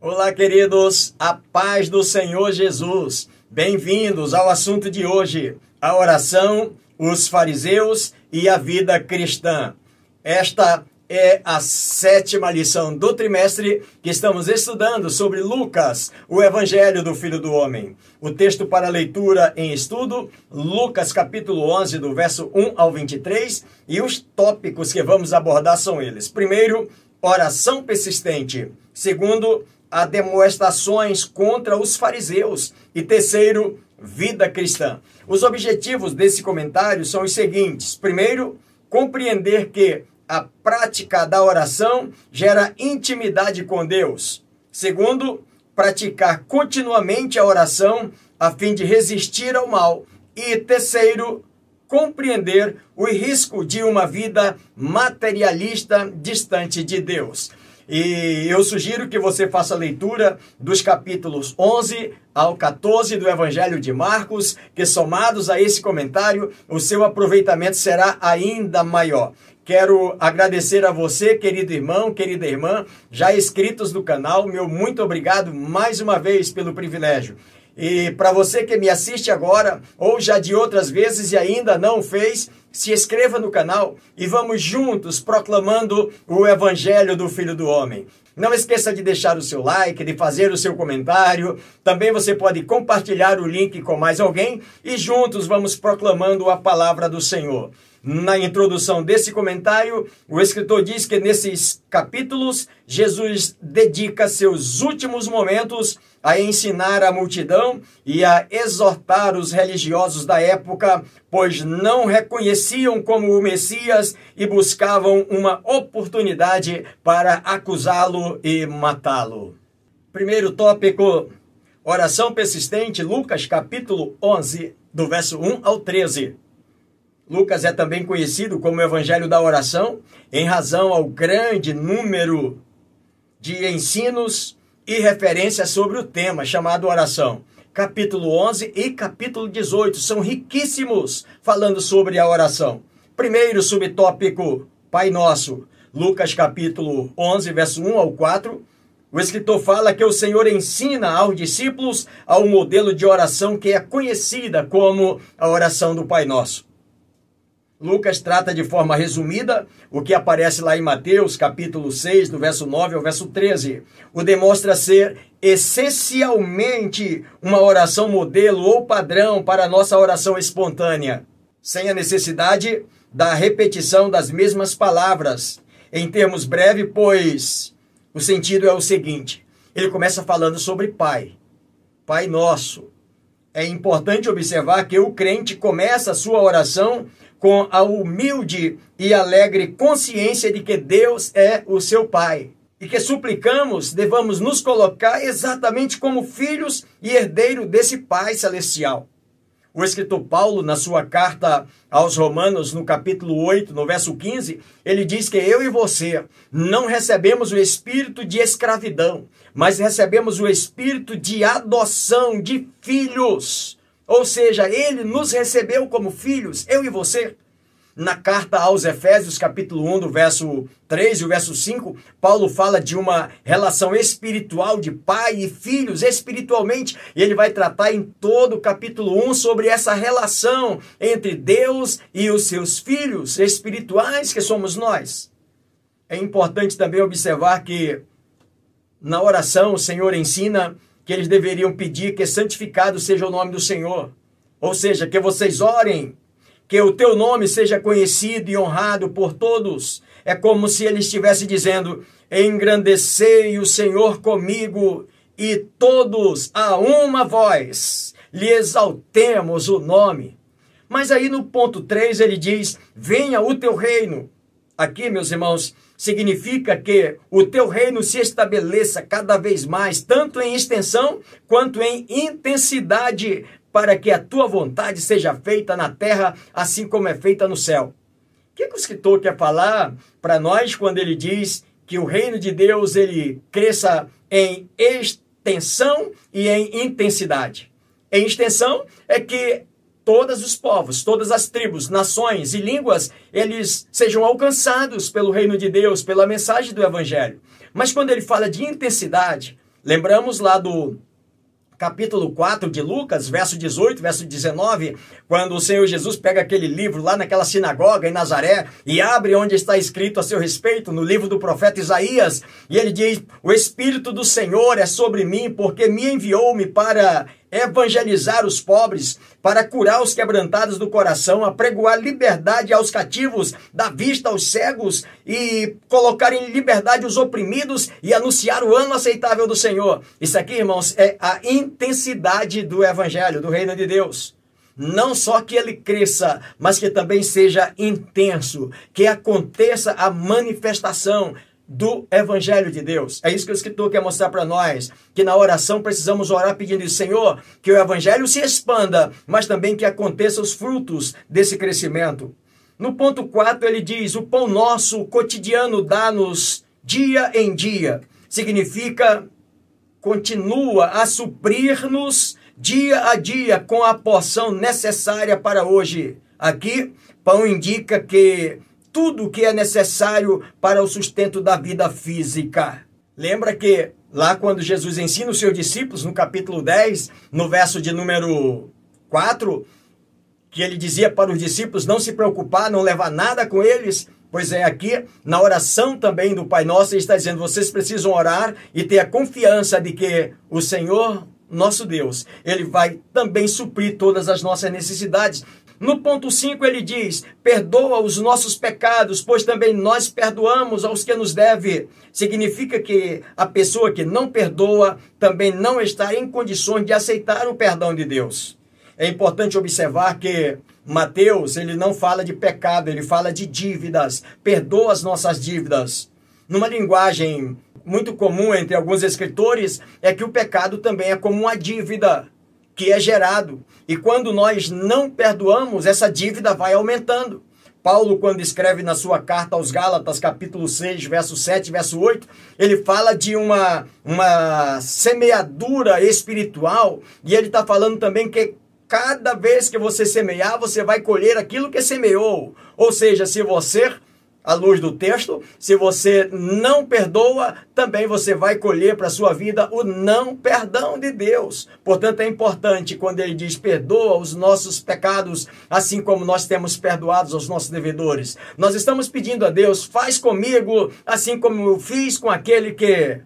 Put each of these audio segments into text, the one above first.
Olá, queridos, a paz do Senhor Jesus. Bem-vindos ao assunto de hoje: a oração, os fariseus e a vida cristã. Esta é a sétima lição do trimestre que estamos estudando sobre Lucas, o Evangelho do Filho do Homem. O texto para leitura em estudo, Lucas capítulo 11, do verso 1 ao 23, e os tópicos que vamos abordar são eles. Primeiro, oração persistente. Segundo, demonstrações contra os fariseus. E terceiro, vida cristã. Os objetivos desse comentário são os seguintes: primeiro, compreender que a prática da oração gera intimidade com Deus. Segundo, praticar continuamente a oração a fim de resistir ao mal. E terceiro, compreender o risco de uma vida materialista distante de Deus. E eu sugiro que você faça a leitura dos capítulos 11 ao 14 do Evangelho de Marcos, que somados a esse comentário, o seu aproveitamento será ainda maior. Quero agradecer a você, querido irmão, querida irmã, já inscritos no canal. Meu muito obrigado mais uma vez pelo privilégio. E para você que me assiste agora, ou já de outras vezes e ainda não fez, se inscreva no canal e vamos juntos proclamando o Evangelho do Filho do Homem. Não esqueça de deixar o seu like, de fazer o seu comentário. Também você pode compartilhar o link com mais alguém e juntos vamos proclamando a palavra do Senhor. Na introdução desse comentário, o escritor diz que nesses capítulos, Jesus dedica seus últimos momentos a ensinar a multidão e a exortar os religiosos da época, pois não reconheciam como o Messias e buscavam uma oportunidade para acusá-lo e matá-lo. Primeiro tópico: oração persistente, Lucas capítulo 11, do verso 1 ao 13. Lucas é também conhecido como Evangelho da Oração, em razão ao grande número de ensinos e referências sobre o tema chamado oração. Capítulo 11 e capítulo 18 são riquíssimos falando sobre a oração. Primeiro subtópico, Pai Nosso. Lucas capítulo 11, verso 1 ao 4. O escritor fala que o Senhor ensina aos discípulos ao modelo de oração que é conhecida como a oração do Pai Nosso. Lucas trata de forma resumida o que aparece lá em Mateus, capítulo 6, do verso 9 ao verso 13. O demonstra ser essencialmente uma oração modelo ou padrão para a nossa oração espontânea, sem a necessidade da repetição das mesmas palavras. Em termos breves, pois o sentido é o seguinte: ele começa falando sobre Pai, Pai Nosso. É importante observar que o crente começa a sua oração com a humilde e alegre consciência de que Deus é o seu Pai e que suplicamos devamos nos colocar exatamente como filhos e herdeiro desse Pai celestial. O escritor Paulo, na sua carta aos Romanos, no capítulo 8, no verso 15, ele diz que eu e você não recebemos o espírito de escravidão, mas recebemos o espírito de adoção de filhos. Ou seja, ele nos recebeu como filhos, eu e você. Na carta aos Efésios, capítulo 1, do verso 3 e o verso 5, Paulo fala de uma relação espiritual de pai e filhos espiritualmente, e ele vai tratar em todo o capítulo 1 sobre essa relação entre Deus e os seus filhos espirituais, que somos nós. É importante também observar que na oração o Senhor ensina que eles deveriam pedir que santificado seja o nome do Senhor. Ou seja, que vocês orem, que o teu nome seja conhecido e honrado por todos. É como se ele estivesse dizendo: engrandecei o Senhor comigo e todos a uma voz lhe exaltemos o nome. Mas aí no ponto 3 ele diz: venha o teu reino. Aqui, meus irmãos, significa que o teu reino se estabeleça cada vez mais, tanto em extensão quanto em intensidade, para que a tua vontade seja feita na terra, assim como é feita no céu. O que, que o escritor quer falar para nós quando ele diz que o reino de Deus ele cresça em extensão e em intensidade? Em extensão é que todos os povos, todas as tribos, nações e línguas, eles sejam alcançados pelo reino de Deus, pela mensagem do evangelho. Mas quando ele fala de intensidade, Lembramos lá do capítulo 4 de Lucas, verso 18, verso 19, quando o Senhor Jesus pega aquele livro lá naquela sinagoga em Nazaré e abre onde está escrito a seu respeito, no livro do profeta Isaías, e ele diz: O Espírito do Senhor é sobre mim, porque me enviou-me para evangelizar os pobres, para curar os quebrantados do coração, apregoar liberdade aos cativos, dar vista aos cegos e colocar em liberdade os oprimidos e anunciar o ano aceitável do Senhor. Isso aqui, irmãos, é a intensidade do evangelho, do reino de Deus. Não só que ele cresça, mas que também seja intenso, que aconteça a manifestação do Evangelho de Deus. É isso que o escritor quer mostrar para nós, que na oração precisamos orar pedindo, Senhor, que o Evangelho se expanda, mas também que aconteçam os frutos desse crescimento. No ponto 4, ele diz: O pão nosso cotidiano dá-nos dia em dia. Significa continua a suprir-nos dia a dia com a porção necessária para hoje. Aqui, pão indica que tudo o que é necessário para o sustento da vida física. Lembra que lá quando Jesus ensina os seus discípulos, no capítulo 10, no verso de número 4, que ele dizia para os discípulos não se preocupar, não levar nada com eles. Pois é, aqui na oração também do Pai Nosso, ele está dizendo: vocês precisam orar e ter a confiança de que o Senhor, nosso Deus, ele vai também suprir todas as nossas necessidades. No ponto 5 ele diz: perdoa os nossos pecados, pois também nós perdoamos aos que nos deve. Significa que a pessoa que não perdoa também não está em condições de aceitar o perdão de Deus. É importante observar que Mateus, ele não fala de pecado, ele fala de dívidas. Perdoa as nossas dívidas. Numa linguagem muito comum entre alguns escritores, é que o pecado também é como uma dívida que é gerado. E quando nós não perdoamos, essa dívida vai aumentando. Paulo, quando escreve na sua carta aos Gálatas, capítulo 6, verso 7, verso 8, ele fala de uma, uma semeadura espiritual, e ele está falando também que cada vez que você semear, você vai colher aquilo que semeou. Ou seja, se você à luz do texto, se você não perdoa, também você vai colher para a sua vida o não perdão de Deus. Portanto, é importante quando ele diz perdoa os nossos pecados, assim como nós temos perdoados aos nossos devedores. Nós estamos pedindo a Deus, faz comigo assim como eu fiz com aquele que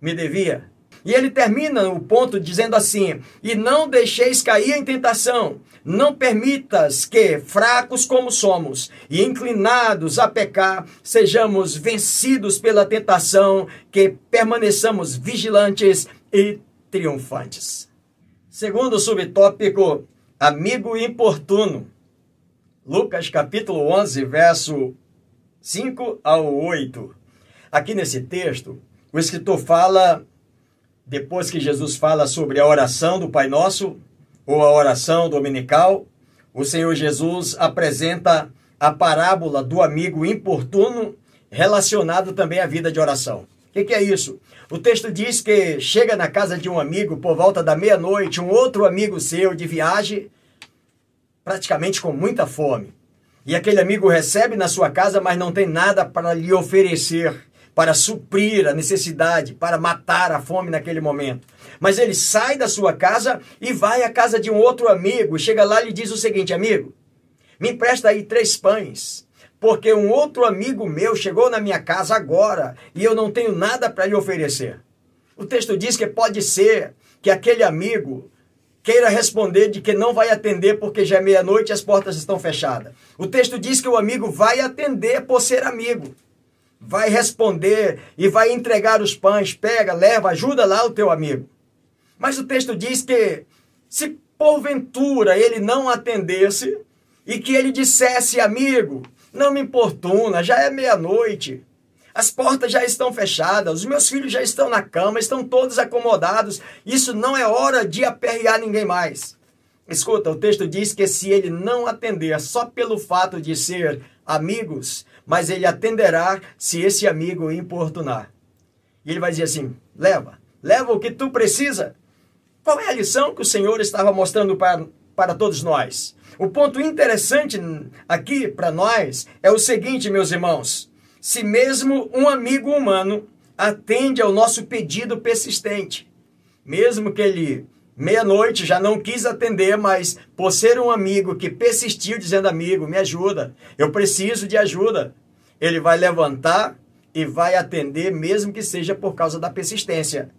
me devia. E ele termina o ponto dizendo assim: E não deixeis cair em tentação, não permitas que, fracos como somos e inclinados a pecar, sejamos vencidos pela tentação, que permaneçamos vigilantes e triunfantes. Segundo subtópico, amigo importuno. Lucas capítulo 11, verso 5 ao 8. Aqui nesse texto, o escritor fala depois que Jesus fala sobre a oração do Pai Nosso, ou a oração dominical, o Senhor Jesus apresenta a parábola do amigo importuno relacionado também à vida de oração. O que, que, é isso? O texto diz que chega na casa de um amigo por volta da meia-noite, um outro amigo seu de viagem, praticamente com muita fome. E aquele amigo recebe na sua casa, mas não tem nada para lhe oferecer para suprir a necessidade, para matar a fome naquele momento. Mas ele sai da sua casa e vai à casa de um outro amigo, chega lá e lhe diz o seguinte: amigo, me empresta aí três pães, porque um outro amigo meu chegou na minha casa agora e eu não tenho nada para lhe oferecer. O texto diz que pode ser que aquele amigo queira responder de que não vai atender porque já é meia-noite e as portas estão fechadas. O texto diz que o amigo vai atender por ser amigo vai responder e vai entregar os pães, pega, leva, ajuda lá o teu amigo. Mas o texto diz que se porventura ele não atendesse e que ele dissesse, amigo, não me importuna, já é meia-noite, as portas já estão fechadas, os meus filhos já estão na cama, estão todos acomodados, isso não é hora de aperrear ninguém mais. Escuta, o texto diz que se ele não atender só pelo fato de ser amigos, mas ele atenderá se esse amigo importunar. E ele vai dizer assim: leva, leva o que tu precisa. Qual é a lição que o Senhor estava mostrando para, para todos nós? O ponto interessante aqui para nós é o seguinte, meus irmãos: se mesmo um amigo humano atende ao nosso pedido persistente. Mesmo que ele meia-noite já não quis atender, mas por ser um amigo que persistiu dizendo: Amigo, me ajuda, eu preciso de ajuda, ele vai levantar e vai atender, mesmo que seja por causa da persistência.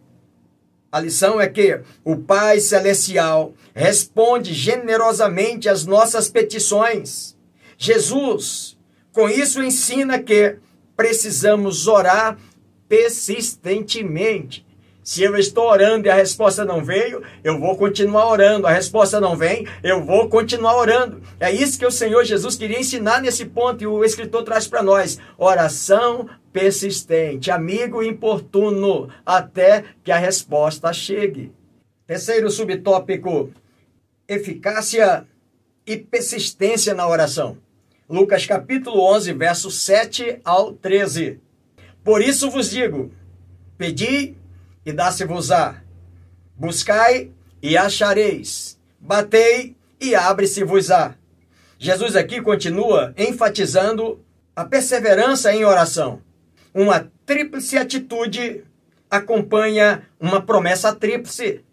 A lição é que o Pai Celestial responde generosamente às nossas petições. Jesus, com isso, ensina que precisamos orar persistentemente. Se eu estou orando e a resposta não veio, eu vou continuar orando. A resposta não vem, eu vou continuar orando. É isso que o Senhor Jesus queria ensinar nesse ponto e o escritor traz para nós: oração persistente, amigo importuno, até que a resposta chegue. Terceiro subtópico: eficácia e persistência na oração. Lucas capítulo 11, versos 7 ao 13. Por isso vos digo: pedi e dá-se-vos-á. Buscai e achareis. Batei e abre-se-vos-á. Jesus aqui continua enfatizando a perseverança em oração. Uma tríplice atitude acompanha uma promessa tríplice.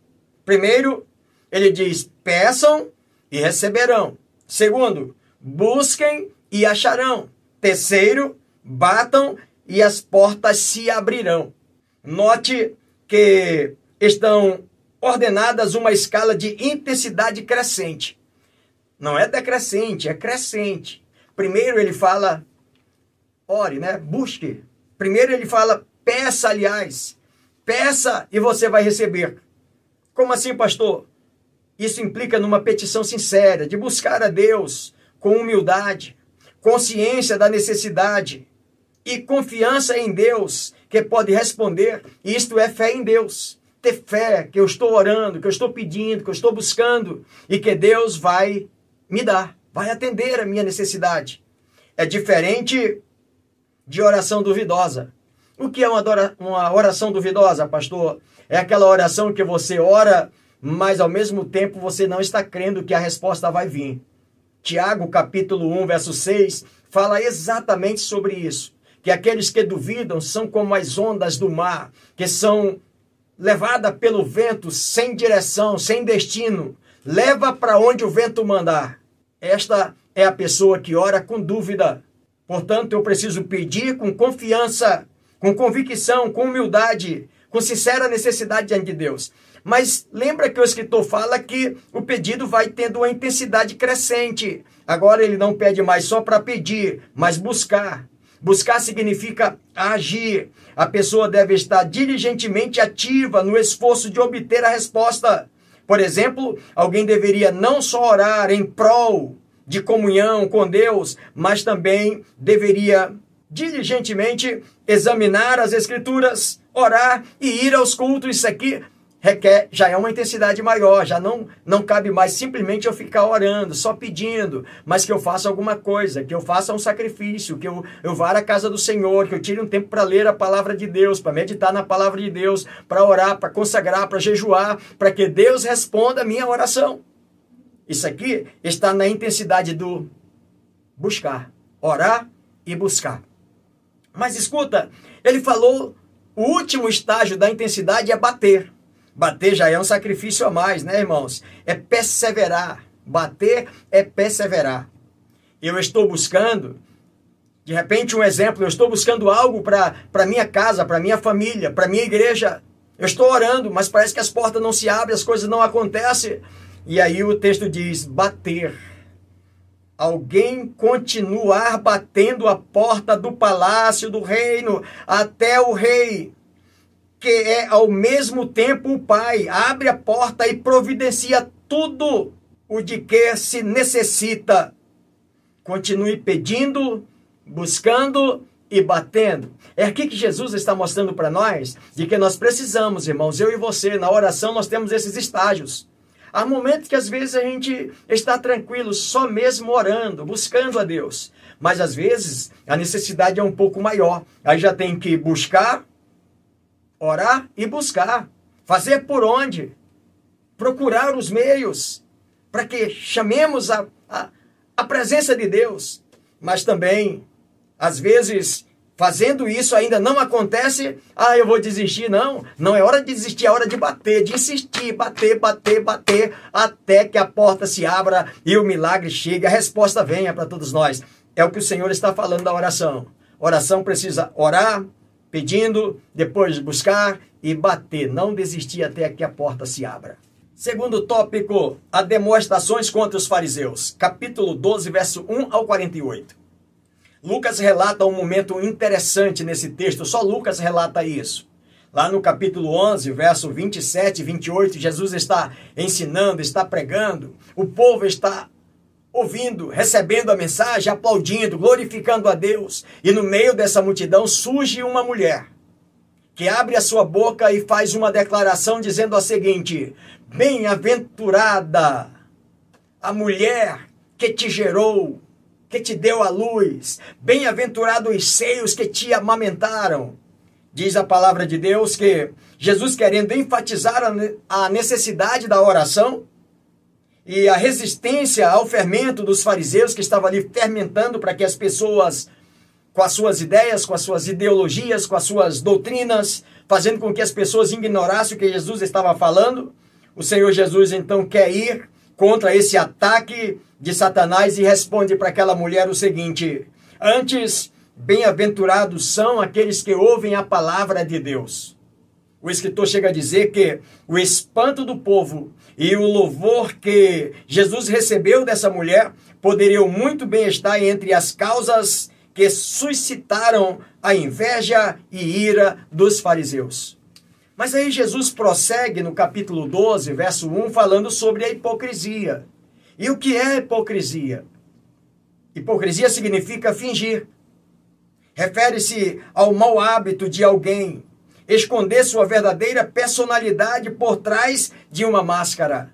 Primeiro, ele diz: peçam e receberão. Segundo, busquem e acharão. Terceiro, batam e as portas se abrirão. Note que estão ordenadas uma escala de intensidade crescente. Não é decrescente, é crescente. Primeiro ele fala, ore, né? Busque. Primeiro ele fala, peça, aliás. Peça e você vai receber. Como assim, pastor? Isso implica numa petição sincera, de buscar a Deus com humildade, consciência da necessidade e confiança em Deus que pode responder, isto é fé em Deus. Ter fé que eu estou orando, que eu estou pedindo, que eu estou buscando e que Deus vai me dar, vai atender a minha necessidade. É diferente de oração duvidosa. O que é uma oração duvidosa, pastor? É aquela oração que você ora, mas ao mesmo tempo você não está crendo que a resposta vai vir. Tiago, capítulo 1, verso 6, fala exatamente sobre isso que aqueles que duvidam são como as ondas do mar, que são levadas pelo vento sem direção, sem destino, leva para onde o vento mandar. Esta é a pessoa que ora com dúvida. Portanto, eu preciso pedir com confiança, com convicção, com humildade, com sincera necessidade diante de Deus. Mas lembra que o escritor fala que o pedido vai tendo uma intensidade crescente. Agora ele não pede mais só para pedir, mas buscar. Buscar significa agir. A pessoa deve estar diligentemente ativa no esforço de obter a resposta. Por exemplo, alguém deveria não só orar em prol de comunhão com Deus, mas também deveria diligentemente examinar as Escrituras, orar e ir aos cultos. Isso aqui requer, já é uma intensidade maior, já não, não cabe mais simplesmente eu ficar orando, só pedindo, mas que eu faça alguma coisa, que eu faça um sacrifício, que eu, eu vá à casa do Senhor, que eu tire um tempo para ler a palavra de Deus, para meditar na palavra de Deus, para orar, para consagrar, para jejuar, para que Deus responda a minha oração. Isso aqui está na intensidade do buscar, orar e buscar. Mas escuta, ele falou, o último estágio da intensidade é bater. Bater já é um sacrifício a mais, né, irmãos? É perseverar. Bater é perseverar. Eu estou buscando, de repente, um exemplo, eu estou buscando algo para minha casa, para minha família, para minha igreja. Eu estou orando, mas parece que as portas não se abrem, as coisas não acontecem. E aí o texto diz: bater. Alguém continuar batendo a porta do palácio do reino até o rei que é ao mesmo tempo o Pai, abre a porta e providencia tudo o de que se necessita. Continue pedindo, buscando e batendo. É aqui que Jesus está mostrando para nós de que nós precisamos, irmãos, eu e você, na oração nós temos esses estágios. Há momentos que às vezes a gente está tranquilo, só mesmo orando, buscando a Deus. Mas às vezes a necessidade é um pouco maior. Aí já tem que buscar, orar e buscar. Fazer por onde? Procurar os meios para que chamemos a, a, a presença de Deus. Mas também, às vezes, fazendo isso ainda não acontece, ah, eu vou desistir. Não, não é hora de desistir, é hora de bater, de insistir, bater, bater, bater, até que a porta se abra e o milagre chegue, a resposta venha para todos nós. É o que o Senhor está falando da oração. Oração precisa orar, pedindo, depois buscar e bater, não desistir até que a porta se abra. Segundo tópico, a demonstrações contra os fariseus, capítulo 12, verso 1 ao 48. Lucas relata um momento interessante nesse texto, só Lucas relata isso. Lá no capítulo 11, verso 27 e 28, Jesus está ensinando, está pregando, o povo está ouvindo, recebendo a mensagem, aplaudindo, glorificando a Deus. E no meio dessa multidão surge uma mulher que abre a sua boca e faz uma declaração dizendo a seguinte: Bem-aventurada a mulher que te gerou, que te deu a luz. Bem-aventurados os seios que te amamentaram. Diz a palavra de Deus que Jesus, querendo enfatizar a necessidade da oração e a resistência ao fermento dos fariseus que estava ali fermentando para que as pessoas, com as suas ideias, com as suas ideologias, com as suas doutrinas, fazendo com que as pessoas ignorassem o que Jesus estava falando, o Senhor Jesus então quer ir contra esse ataque de Satanás e responde para aquela mulher o seguinte: Antes, bem-aventurados são aqueles que ouvem a palavra de Deus. O escritor chega a dizer que o espanto do povo e o louvor que Jesus recebeu dessa mulher poderiam muito bem estar entre as causas que suscitaram a inveja e ira dos fariseus. Mas aí Jesus prossegue no capítulo 12, verso 1, falando sobre a hipocrisia. E o que é hipocrisia? Hipocrisia significa fingir. Refere-se ao mau hábito de alguém esconder sua verdadeira personalidade por trás de uma máscara.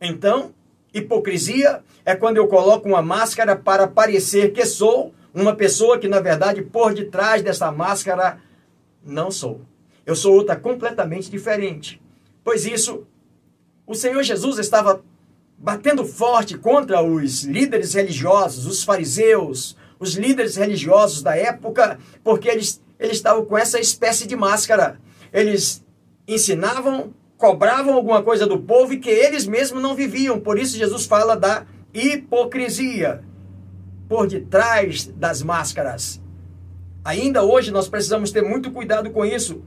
Então, hipocrisia é quando eu coloco uma máscara para parecer que sou uma pessoa que, na verdade, por detrás dessa máscara, não sou. Eu sou outra completamente diferente. Pois isso, o Senhor Jesus estava batendo forte contra os líderes religiosos, os fariseus, os líderes religiosos da época, porque eles, eles estavam com essa espécie de máscara. Eles ensinavam, cobravam alguma coisa do povo e que eles mesmos não viviam. Por isso Jesus fala da hipocrisia por detrás das máscaras. Ainda hoje nós precisamos ter muito cuidado com isso.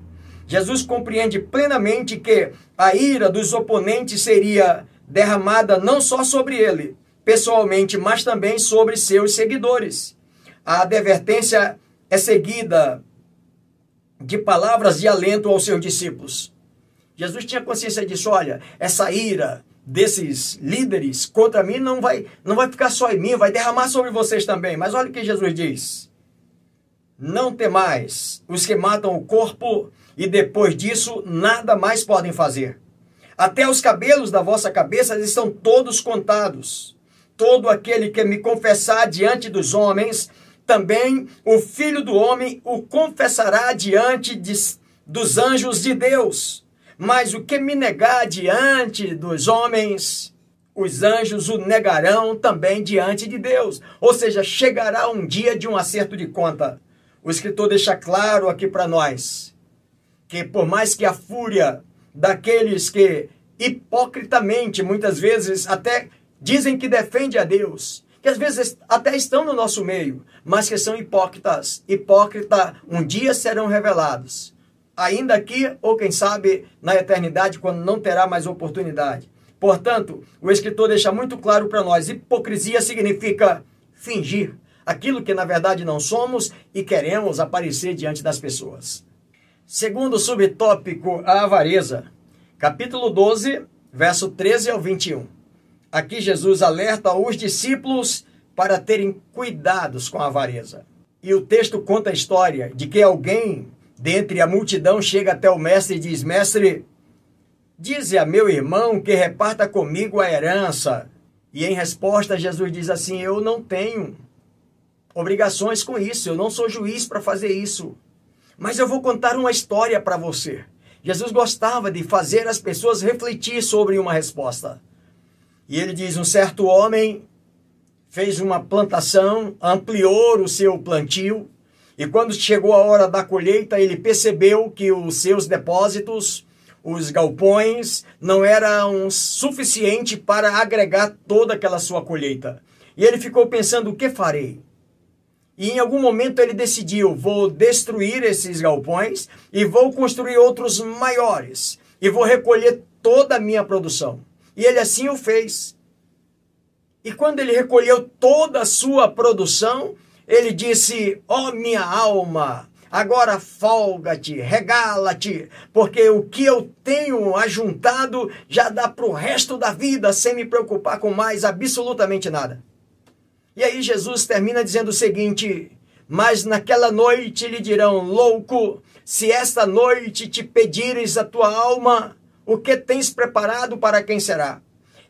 Jesus compreende plenamente que a ira dos oponentes seria derramada não só sobre ele, pessoalmente, mas também sobre seus seguidores. A advertência é seguida de palavras de alento aos seus discípulos. Jesus tinha consciência disso, olha, essa ira desses líderes contra mim não vai, não vai ficar só em mim, vai derramar sobre vocês também. Mas olha o que Jesus diz: Não temais os que matam o corpo e depois disso nada mais podem fazer. Até os cabelos da vossa cabeça estão todos contados. Todo aquele que me confessar diante dos homens, também o Filho do Homem o confessará diante de, dos anjos de Deus. Mas o que me negar diante dos homens, os anjos o negarão também diante de Deus. Ou seja, chegará um dia de um acerto de conta. O escritor deixa claro aqui para nós que, por mais que a fúria daqueles que hipocritamente, muitas vezes até dizem que defende a Deus, que às vezes até estão no nosso meio, mas que são hipócritas. Hipócrita, um dia serão revelados. Ainda aqui, ou quem sabe na eternidade, quando não terá mais oportunidade. Portanto, o escritor deixa muito claro para nós: hipocrisia significa fingir aquilo que na verdade não somos e queremos aparecer diante das pessoas. Segundo subtópico, a avareza capítulo 12, verso 13 ao 21. Aqui Jesus alerta os discípulos para terem cuidados com a avareza. E o texto conta a história de que alguém dentre a multidão chega até o mestre e diz: Mestre, dize a meu irmão que reparta comigo a herança. E em resposta, Jesus diz assim: Eu não tenho obrigações com isso, eu não sou juiz para fazer isso. Mas eu vou contar uma história para você. Jesus gostava de fazer as pessoas refletir sobre uma resposta. E ele diz: um certo homem fez uma plantação, ampliou o seu plantio E quando chegou a hora da colheita, ele percebeu que os seus depósitos, os galpões, não eram suficiente para agregar toda aquela sua colheita. E ele ficou pensando: o que farei? E em algum momento ele decidiu: vou destruir esses galpões e vou construir outros maiores. E vou recolher toda a minha produção. E ele assim o fez. E quando ele recolheu toda a sua produção, ele disse: Ó oh, minha alma, agora folga-te, regala-te, porque o que eu tenho ajuntado já dá para o resto da vida sem me preocupar com mais absolutamente nada. E aí Jesus termina dizendo o seguinte: Mas naquela noite lhe dirão, louco, se esta noite te pedires a tua alma, o que tens preparado para quem será?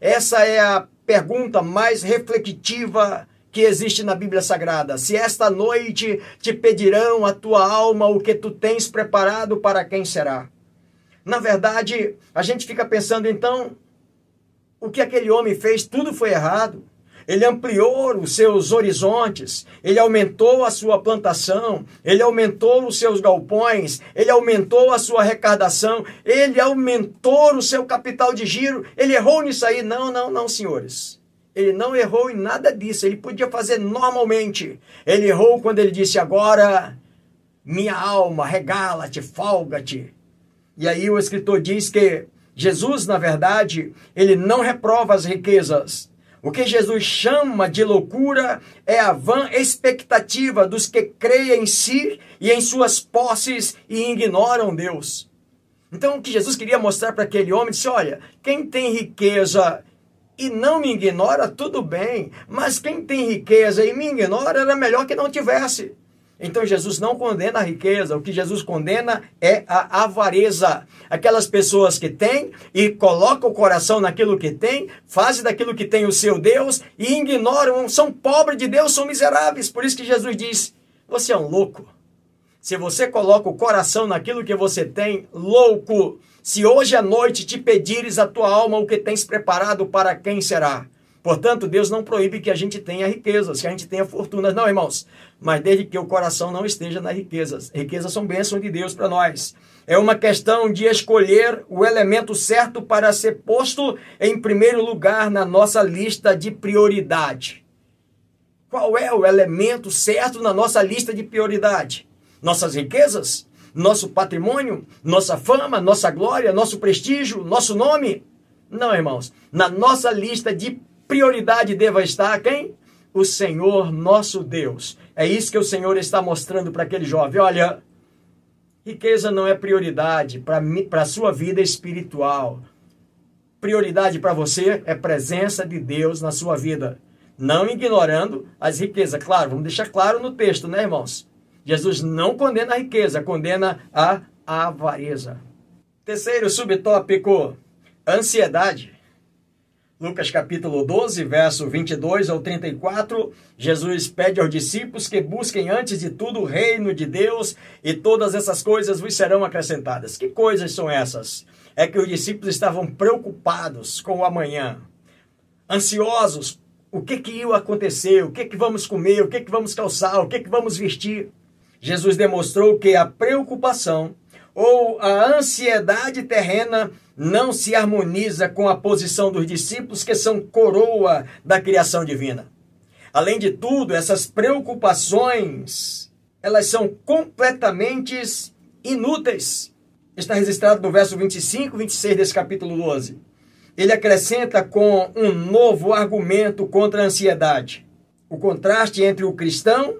Essa é a pergunta mais reflexiva que existe na Bíblia Sagrada. Se esta noite te pedirão a tua alma o que tu tens preparado para quem será? Na verdade, a gente fica pensando então, o que aquele homem fez, tudo foi errado. Ele ampliou os seus horizontes, ele aumentou a sua plantação, ele aumentou os seus galpões, ele aumentou a sua arrecadação, ele aumentou o seu capital de giro. Ele errou nisso aí? Não, não, não, senhores. Ele não errou em nada disso. Ele podia fazer normalmente. Ele errou quando ele disse: Agora, minha alma, regala-te, folga-te. E aí o escritor diz que Jesus, na verdade, ele não reprova as riquezas. O que Jesus chama de loucura é a vã expectativa dos que creem em si e em suas posses e ignoram Deus. Então, o que Jesus queria mostrar para aquele homem, disse: olha, quem tem riqueza e não me ignora, tudo bem. Mas quem tem riqueza e me ignora, era melhor que não tivesse. Então Jesus não condena a riqueza, o que Jesus condena é a avareza. Aquelas pessoas que têm e colocam o coração naquilo que têm, fazem daquilo que tem o seu Deus e ignoram, são pobres de Deus, são miseráveis. Por isso que Jesus diz: você é um louco. Se você coloca o coração naquilo que você tem, louco. Se hoje à noite te pedires a tua alma o que tens preparado, para quem será? Portanto, Deus não proíbe que a gente tenha riquezas, que a gente tenha fortunas, não, irmãos. Mas desde que o coração não esteja nas riquezas. Riquezas são bênçãos de Deus para nós. É uma questão de escolher o elemento certo para ser posto em primeiro lugar na nossa lista de prioridade. Qual é o elemento certo na nossa lista de prioridade? Nossas riquezas? nosso patrimônio, nossa fama, nossa glória, nosso prestígio, nosso nome. Não, irmãos. Na nossa lista de prioridade deva estar quem? O Senhor nosso Deus. É isso que o Senhor está mostrando para aquele jovem. Olha, riqueza não é prioridade para a sua vida espiritual. Prioridade para você é presença de Deus na sua vida. Não ignorando as riquezas. Claro, vamos deixar claro no texto, né, irmãos? Jesus não condena a riqueza, condena a avareza. Terceiro subtópico, ansiedade. Lucas capítulo 12, verso 22 ao 34, Jesus pede aos discípulos que busquem antes de tudo o reino de Deus e todas essas coisas vos serão acrescentadas. Que coisas são essas? É que os discípulos estavam preocupados com o amanhã, ansiosos, o que que ia acontecer, o que que vamos comer, o que que vamos calçar, o que que vamos vestir. Jesus demonstrou que a preocupação ou a ansiedade terrena não se harmoniza com a posição dos discípulos que são coroa da criação divina. Além de tudo, essas preocupações, elas são completamente inúteis. Está registrado no verso 25 e 26 desse capítulo 12. Ele acrescenta com um novo argumento contra a ansiedade. O contraste entre o cristão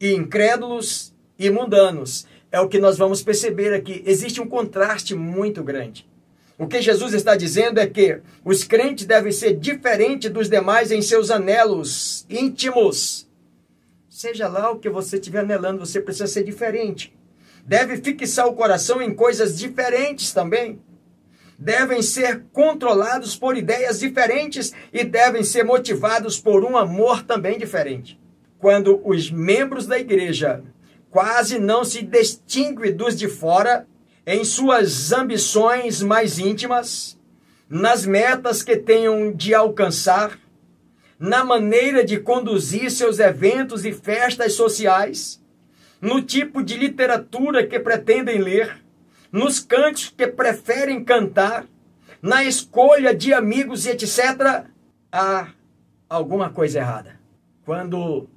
e incrédulos e mundanos. É o que nós vamos perceber aqui. Existe um contraste muito grande. O que Jesus está dizendo é que os crentes devem ser diferentes dos demais em seus anelos íntimos. Seja lá o que você estiver anelando, você precisa ser diferente. Deve fixar o coração em coisas diferentes também. Devem ser controlados por ideias diferentes e devem ser motivados por um amor também diferente quando os membros da igreja quase não se distinguem dos de fora em suas ambições mais íntimas, nas metas que tenham de alcançar, na maneira de conduzir seus eventos e festas sociais, no tipo de literatura que pretendem ler, nos cantos que preferem cantar, na escolha de amigos etc., há alguma coisa errada. Quando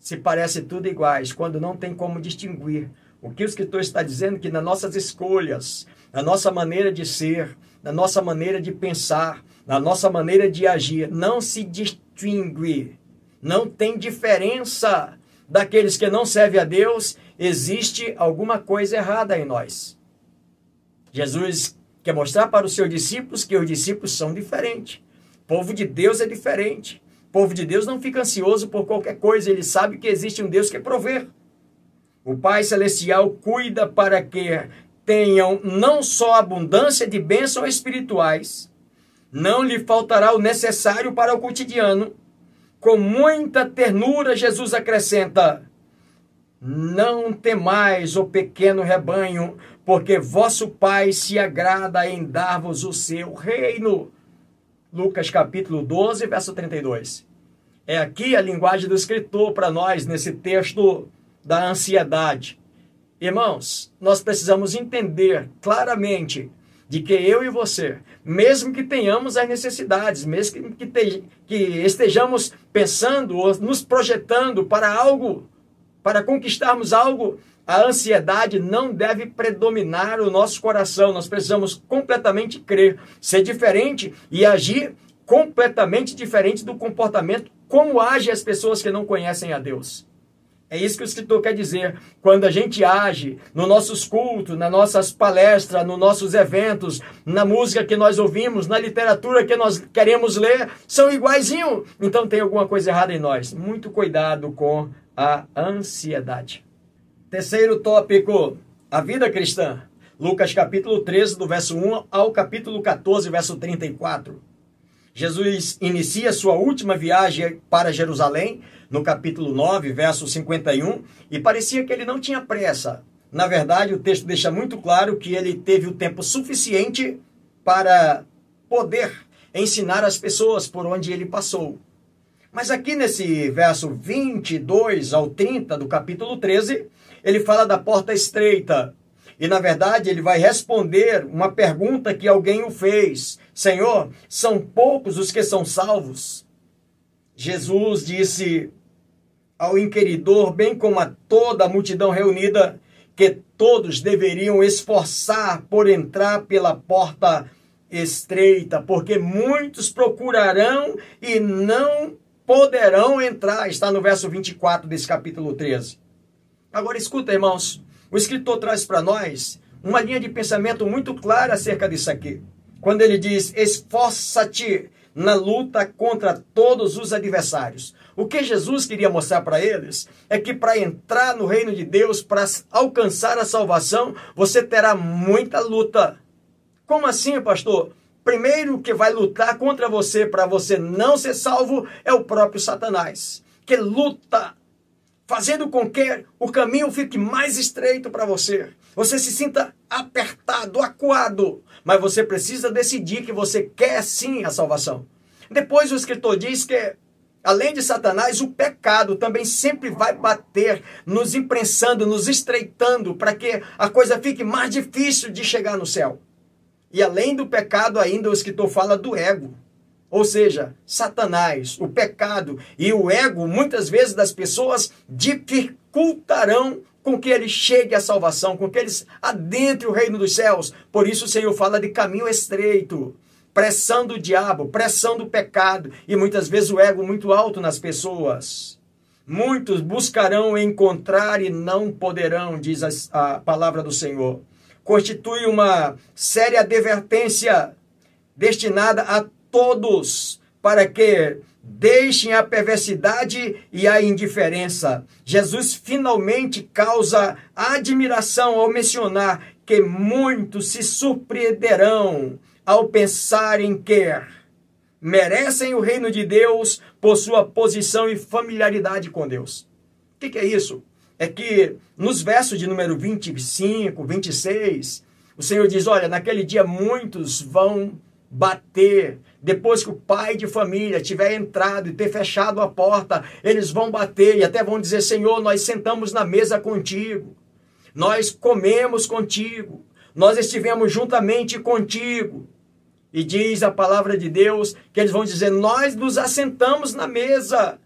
se parece tudo iguais, quando não tem como distinguir o que o escritor está dizendo que nas nossas escolhas, na nossa maneira de ser, na nossa maneira de pensar, na nossa maneira de agir, não se distingue, não tem diferença daqueles que não servem a Deus, existe alguma coisa errada em nós. Jesus quer mostrar para os seus discípulos que os discípulos são diferentes. O povo de Deus é diferente. O povo de Deus não fica ansioso por qualquer coisa, ele sabe que existe um Deus que é prover. O Pai Celestial cuida para que tenham não só abundância de bênçãos espirituais, não lhe faltará o necessário para o cotidiano. Com muita ternura, Jesus acrescenta: Não temais, o pequeno rebanho, porque vosso Pai se agrada em dar-vos o seu reino. Lucas capítulo 12, verso 32. É aqui a linguagem do escritor para nós nesse texto da ansiedade. Irmãos, nós precisamos entender claramente de que eu e você, mesmo que tenhamos as necessidades, mesmo que, te, que estejamos pensando ou nos projetando para algo, para conquistarmos algo, a ansiedade não deve predominar o nosso coração. Nós precisamos completamente crer, ser diferente e agir completamente diferente do comportamento como agem as pessoas que não conhecem a Deus. É isso que o escritor quer dizer. Quando a gente age nos nossos cultos, nas nossas palestras, nos nossos eventos, na música que nós ouvimos, na literatura que nós queremos ler, são iguaizinho. Então tem alguma coisa errada em nós. Muito cuidado com a ansiedade. Terceiro tópico, a vida cristã. Lucas capítulo 13, do verso 1 ao capítulo 14, verso 34. Jesus inicia sua última viagem para Jerusalém, no capítulo 9, verso 51, e parecia que ele não tinha pressa. Na verdade, o texto deixa muito claro que ele teve o tempo suficiente para poder ensinar as pessoas por onde ele passou. Mas aqui nesse verso 22 ao 30 do capítulo 13, ele fala da porta estreita. E na verdade ele vai responder uma pergunta que alguém o fez: Senhor, são poucos os que são salvos? Jesus disse ao inquiridor, bem como a toda a multidão reunida, que todos deveriam esforçar por entrar pela porta estreita, porque muitos procurarão e não poderão entrar. Está no verso 24 desse capítulo 13. Agora escuta, irmãos. O escritor traz para nós uma linha de pensamento muito clara acerca disso aqui. Quando ele diz: esforça-te na luta contra todos os adversários. O que Jesus queria mostrar para eles é que para entrar no reino de Deus, para alcançar a salvação, você terá muita luta. Como assim, pastor? Primeiro que vai lutar contra você para você não ser salvo é o próprio Satanás, que luta fazendo com que o caminho fique mais estreito para você. Você se sinta apertado, acuado, mas você precisa decidir que você quer sim a salvação. Depois o escritor diz que Além de Satanás, o pecado também sempre vai bater, nos imprensando, nos estreitando, para que a coisa fique mais difícil de chegar no céu. E além do pecado, ainda o escritor fala do ego. Ou seja, Satanás, o pecado e o ego, muitas vezes das pessoas, dificultarão com que ele chegue à salvação, com que eles adentre o reino dos céus. Por isso o Senhor fala de caminho estreito, pressão do diabo, pressão do pecado e muitas vezes o ego muito alto nas pessoas. Muitos buscarão encontrar e não poderão, diz a, a palavra do Senhor. Constitui uma séria advertência destinada a todos para que deixem a perversidade e a indiferença. Jesus finalmente causa admiração ao mencionar que muitos se surpreenderão ao pensarem que merecem o reino de Deus por sua posição e familiaridade com Deus. O que, que é isso? É que nos versos de número 25, 26, o Senhor diz: Olha, naquele dia muitos vão bater. Depois que o pai de família tiver entrado e ter fechado a porta, eles vão bater e até vão dizer: Senhor, nós sentamos na mesa contigo, nós comemos contigo, nós estivemos juntamente contigo. E diz a palavra de Deus que eles vão dizer: Nós nos assentamos na mesa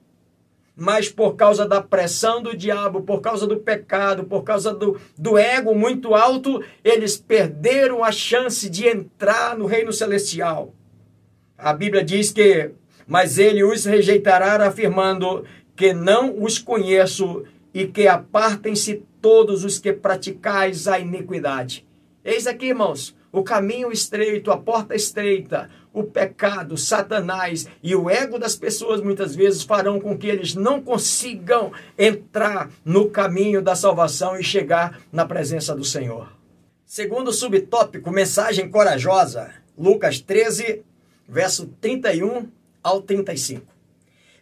mas por causa da pressão do diabo, por causa do pecado, por causa do, do ego muito alto, eles perderam a chance de entrar no reino celestial. A Bíblia diz que, mas ele os rejeitará, afirmando que não os conheço e que apartem-se todos os que praticais a iniquidade. Eis aqui, irmãos, o caminho estreito, a porta estreita, o pecado, Satanás e o ego das pessoas muitas vezes farão com que eles não consigam entrar no caminho da salvação e chegar na presença do Senhor. Segundo subtópico, mensagem corajosa, Lucas 13, verso 31 ao 35.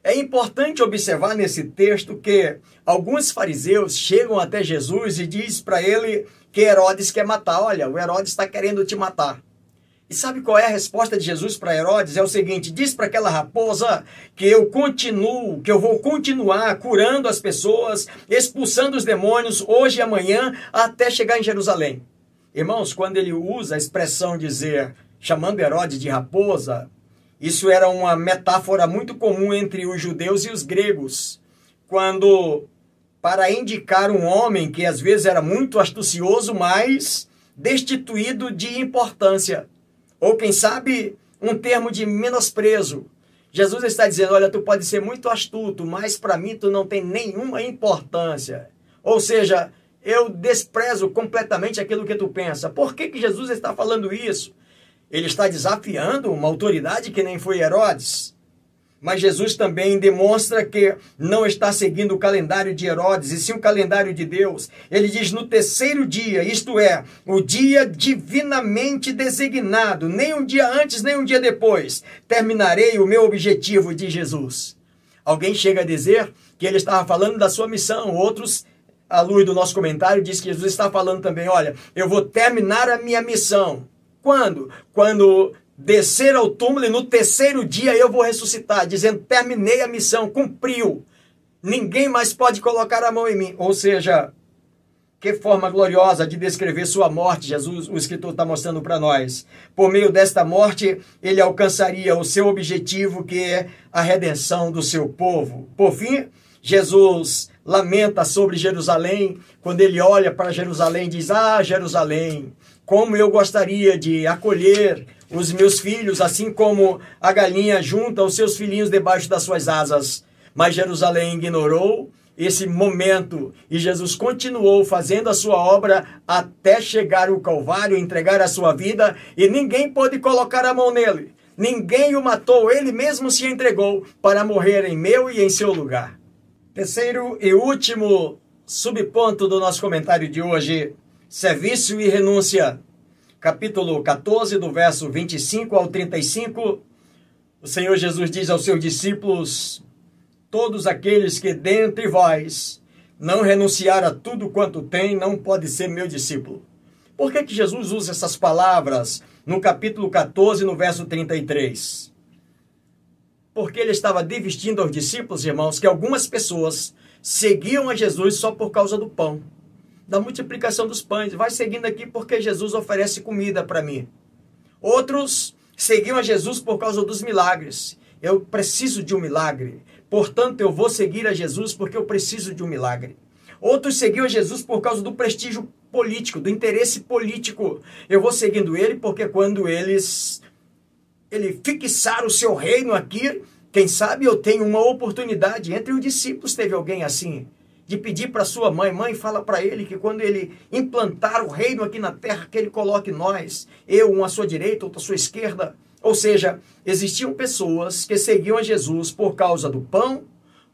É importante observar nesse texto que alguns fariseus chegam até Jesus e diz para ele que Herodes quer matar. Olha, o Herodes está querendo te matar. E sabe qual é a resposta de Jesus para Herodes? É o seguinte: diz para aquela raposa que eu continuo, que eu vou continuar curando as pessoas, expulsando os demônios hoje e amanhã até chegar em Jerusalém. Irmãos, quando ele usa a expressão dizer, chamando Herodes de raposa, isso era uma metáfora muito comum entre os judeus e os gregos. Quando para indicar um homem que às vezes era muito astucioso, mas destituído de importância. Ou quem sabe, um termo de menosprezo. Jesus está dizendo: Olha, tu pode ser muito astuto, mas para mim tu não tem nenhuma importância. Ou seja, eu desprezo completamente aquilo que tu pensa. Por que, que Jesus está falando isso? Ele está desafiando uma autoridade que nem foi Herodes. Mas Jesus também demonstra que não está seguindo o calendário de Herodes, e sim o calendário de Deus. Ele diz: no terceiro dia, isto é, o dia divinamente designado, nem um dia antes, nem um dia depois, terminarei o meu objetivo de Jesus. Alguém chega a dizer que ele estava falando da sua missão, outros à luz do nosso comentário, diz que Jesus está falando também: olha, eu vou terminar a minha missão. Quando? Quando descer ao túmulo e no terceiro dia eu vou ressuscitar, dizendo: terminei a missão, cumpriu. Ninguém mais pode colocar a mão em mim. Ou seja, que forma gloriosa de descrever sua morte, Jesus, o escritor está mostrando para nós. Por meio desta morte, ele alcançaria o seu objetivo, que é a redenção do seu povo. Por fim, Jesus lamenta sobre Jerusalém, quando ele olha para Jerusalém, diz: Ah, Jerusalém, como eu gostaria de acolher os meus filhos, assim como a galinha junta os seus filhinhos debaixo das suas asas. Mas Jerusalém ignorou esse momento e Jesus continuou fazendo a sua obra até chegar ao Calvário, entregar a sua vida e ninguém pôde colocar a mão nele. Ninguém o matou, ele mesmo se entregou para morrer em meu e em seu lugar. Terceiro e último subponto do nosso comentário de hoje: serviço e renúncia capítulo 14, do verso 25 ao 35, o Senhor Jesus diz aos seus discípulos: Todos aqueles que dentre vós não renunciar a tudo quanto tem, não pode ser meu discípulo. Por que, que Jesus usa essas palavras no capítulo 14, no verso 33? Porque ele estava divestindo aos discípulos, irmãos, que algumas pessoas seguiam a Jesus só por causa do pão da multiplicação dos pães. Vai seguindo aqui porque Jesus oferece comida para mim. Outros seguiam a Jesus por causa dos milagres. Eu preciso de um milagre. Portanto, eu vou seguir a Jesus porque eu preciso de um milagre. Outros seguiam a Jesus por causa do prestígio político, do interesse político. Eu vou seguindo ele porque quando eles ele fixar o seu reino aqui, quem sabe eu tenho uma oportunidade. Entre os discípulos teve alguém assim de pedir para sua mãe, mãe, fala para ele que quando ele implantar o reino aqui na terra, que ele coloque nós, eu, um à sua direita, outro à sua esquerda. Ou seja, existiam pessoas que seguiam a Jesus por causa do pão,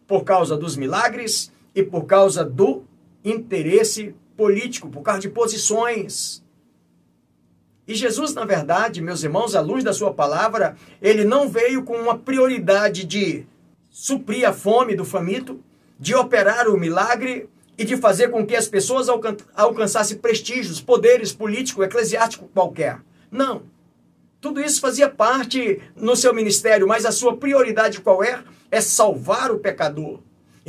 por causa dos milagres e por causa do interesse político, por causa de posições. E Jesus, na verdade, meus irmãos, à luz da sua palavra, ele não veio com uma prioridade de suprir a fome do faminto, de operar o milagre e de fazer com que as pessoas alcan alcançassem prestígios, poderes político, eclesiástico qualquer. Não. Tudo isso fazia parte no seu ministério, mas a sua prioridade qual é? É salvar o pecador.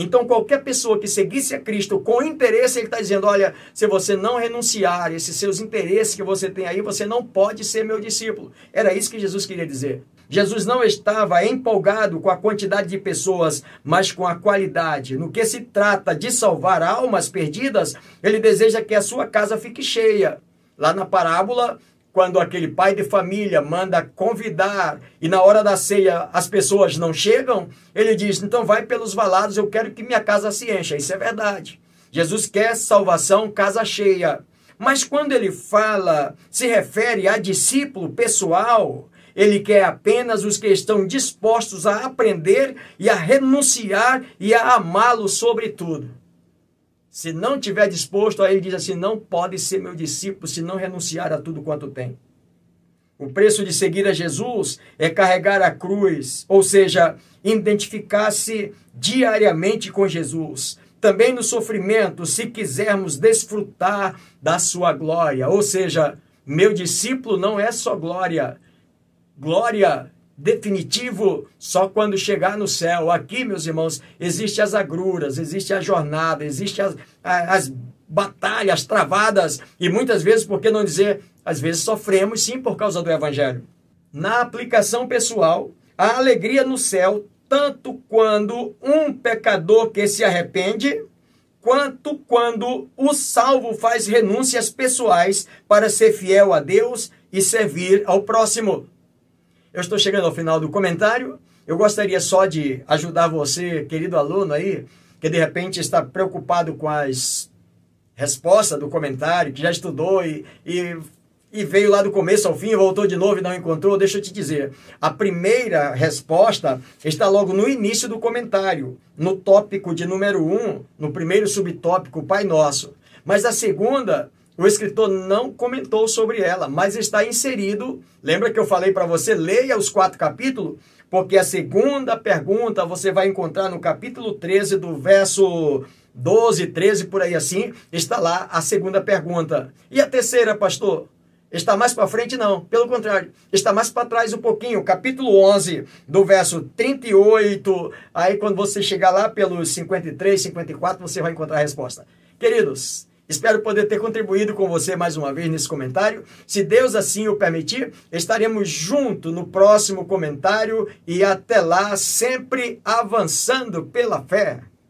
Então, qualquer pessoa que seguisse a Cristo com interesse, ele está dizendo: olha, se você não renunciar esses seus interesses que você tem aí, você não pode ser meu discípulo. Era isso que Jesus queria dizer. Jesus não estava empolgado com a quantidade de pessoas, mas com a qualidade. No que se trata de salvar almas perdidas, ele deseja que a sua casa fique cheia. Lá na parábola, quando aquele pai de família manda convidar e na hora da ceia as pessoas não chegam, ele diz: então vai pelos valados, eu quero que minha casa se encha. Isso é verdade. Jesus quer salvação, casa cheia. Mas quando ele fala, se refere a discípulo pessoal, ele quer apenas os que estão dispostos a aprender e a renunciar e a amá-lo sobretudo. Se não tiver disposto, aí ele diz assim: não pode ser meu discípulo se não renunciar a tudo quanto tem. O preço de seguir a Jesus é carregar a cruz, ou seja, identificar-se diariamente com Jesus. Também no sofrimento, se quisermos desfrutar da sua glória. Ou seja, meu discípulo não é só glória. Glória definitivo só quando chegar no céu. Aqui, meus irmãos, existem as agruras, existe a jornada, existem as, as batalhas travadas e muitas vezes, por que não dizer, às vezes sofremos sim por causa do evangelho. Na aplicação pessoal, a alegria no céu, tanto quando um pecador que se arrepende, quanto quando o salvo faz renúncias pessoais para ser fiel a Deus e servir ao próximo. Eu estou chegando ao final do comentário. Eu gostaria só de ajudar você, querido aluno aí, que de repente está preocupado com as respostas do comentário, que já estudou e, e, e veio lá do começo ao fim, voltou de novo e não encontrou. Deixa eu te dizer, a primeira resposta está logo no início do comentário, no tópico de número 1, um, no primeiro subtópico, Pai Nosso. Mas a segunda o escritor não comentou sobre ela, mas está inserido. Lembra que eu falei para você, leia os quatro capítulos? Porque a segunda pergunta você vai encontrar no capítulo 13, do verso 12, 13, por aí assim, está lá a segunda pergunta. E a terceira, pastor? Está mais para frente? Não. Pelo contrário, está mais para trás um pouquinho. Capítulo 11, do verso 38. Aí, quando você chegar lá pelos 53, 54, você vai encontrar a resposta. Queridos, Espero poder ter contribuído com você mais uma vez nesse comentário. Se Deus assim o permitir, estaremos juntos no próximo comentário e até lá, sempre avançando pela fé.